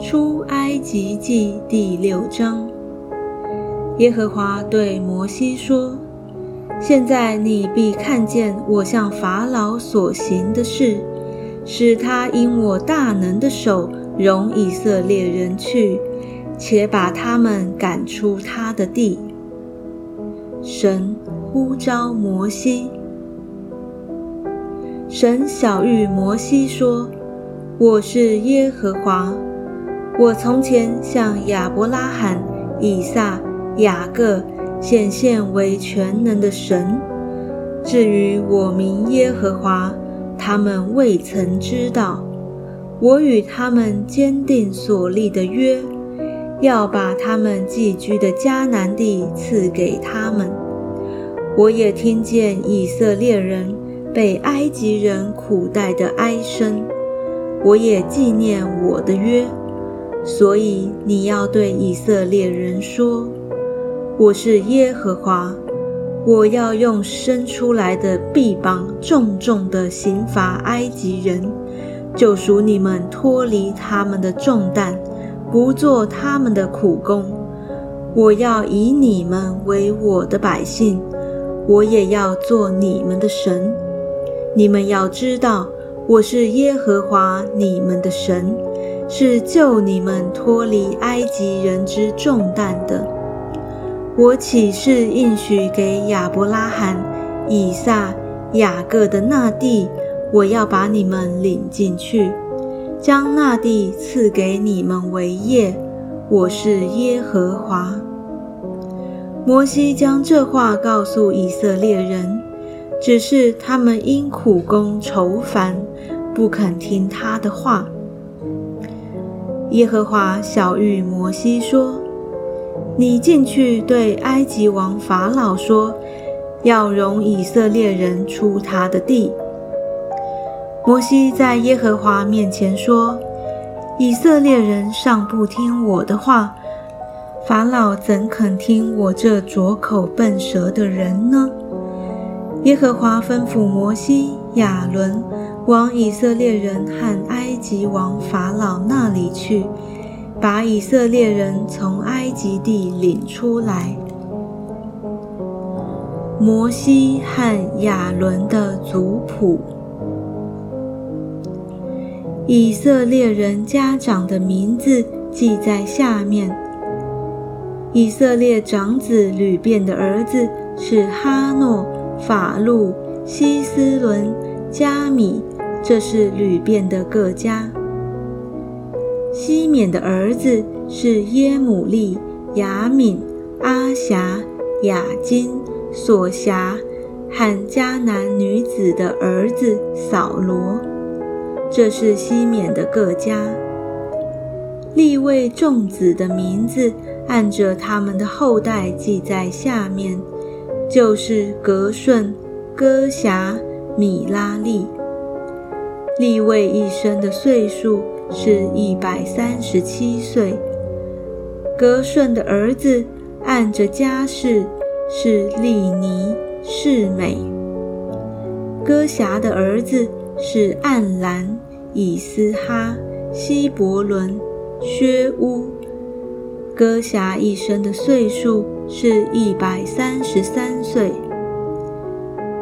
出埃及记第六章，耶和华对摩西说：“现在你必看见我向法老所行的事，使他因我大能的手容以色列人去，且把他们赶出他的地。”神呼召摩西，神小谕摩西说：“我是耶和华。”我从前向亚伯拉罕、以撒、雅各显现为全能的神。至于我名耶和华，他们未曾知道。我与他们坚定所立的约，要把他们寄居的迦南地赐给他们。我也听见以色列人被埃及人苦待的哀声，我也纪念我的约。所以你要对以色列人说：“我是耶和华，我要用生出来的臂膀重重地刑罚埃及人，救赎你们脱离他们的重担，不做他们的苦工。我要以你们为我的百姓，我也要做你们的神。你们要知道，我是耶和华你们的神。”是救你们脱离埃及人之重担的。我岂是应许给亚伯拉罕、以撒、雅各的那地？我要把你们领进去，将那地赐给你们为业。我是耶和华。摩西将这话告诉以色列人，只是他们因苦功愁烦，不肯听他的话。耶和华小谕摩西说：“你进去对埃及王法老说，要容以色列人出他的地。”摩西在耶和华面前说：“以色列人尚不听我的话，法老怎肯听我这拙口笨舌的人呢？”耶和华吩咐摩西、亚伦。往以色列人和埃及王法老那里去，把以色列人从埃及地领出来。摩西和亚伦的族谱：以色列人家长的名字记在下面。以色列长子吕便的儿子是哈诺、法路、希斯伦、加米。这是吕遍的各家。西缅的儿子是耶母利、雅敏、阿霞、雅金、索辖和迦南女子的儿子扫罗。这是西缅的各家。立位众子的名字按着他们的后代记在下面，就是格顺、哥辖、米拉利。立位一生的岁数是一百三十七岁。格顺的儿子按着家世是利尼、世美。哥辖的儿子是暗兰、以斯哈、希伯伦、薛乌。哥辖一生的岁数是一百三十三岁。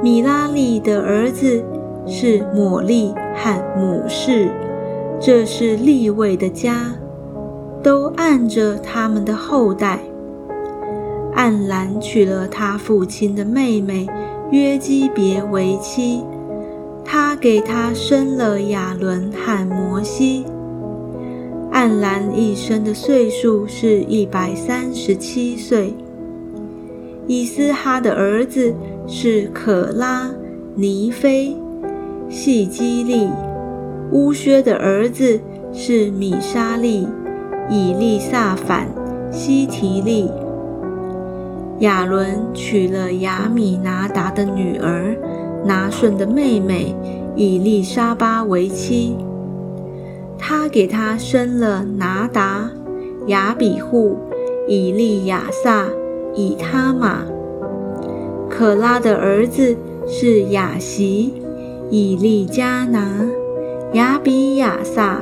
米拉利的儿子。是抹利和母氏，这是利位的家，都按着他们的后代。暗兰娶了他父亲的妹妹约基别为妻，他给他生了亚伦和摩西。暗兰一生的岁数是一百三十七岁。以斯哈的儿子是可拉、尼菲。细基利乌薛的儿子是米沙利、以利萨反、西提利。亚伦娶了亚米拿达的女儿拿顺的妹妹以利沙巴为妻，他给他生了拿达、亚比户、以利亚撒、以他玛。可拉的儿子是雅席。以利加拿、亚比亚撒、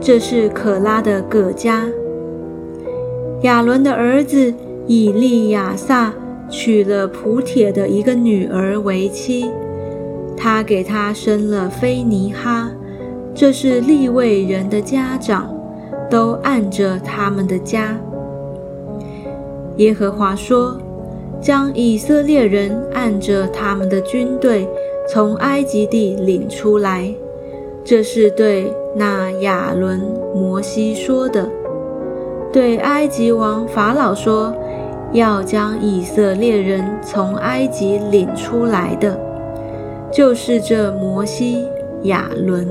这是可拉的葛家。亚伦的儿子以利亚撒娶了普铁的一个女儿为妻，他给他生了菲尼哈。这是利未人的家长，都按着他们的家。耶和华说：“将以色列人按着他们的军队从埃及地领出来。”这是对那亚伦、摩西说的。对埃及王法老说：“要将以色列人从埃及领出来的，就是这摩西、亚伦。”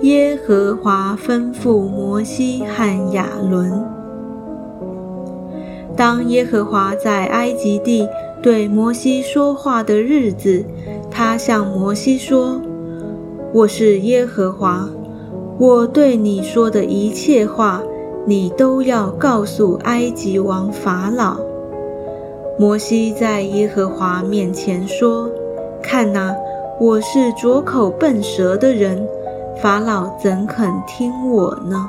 耶和华吩咐摩西和亚伦：当耶和华在埃及地对摩西说话的日子，他向摩西说：“我是耶和华。”我对你说的一切话，你都要告诉埃及王法老。摩西在耶和华面前说：“看哪，我是拙口笨舌的人，法老怎肯听我呢？”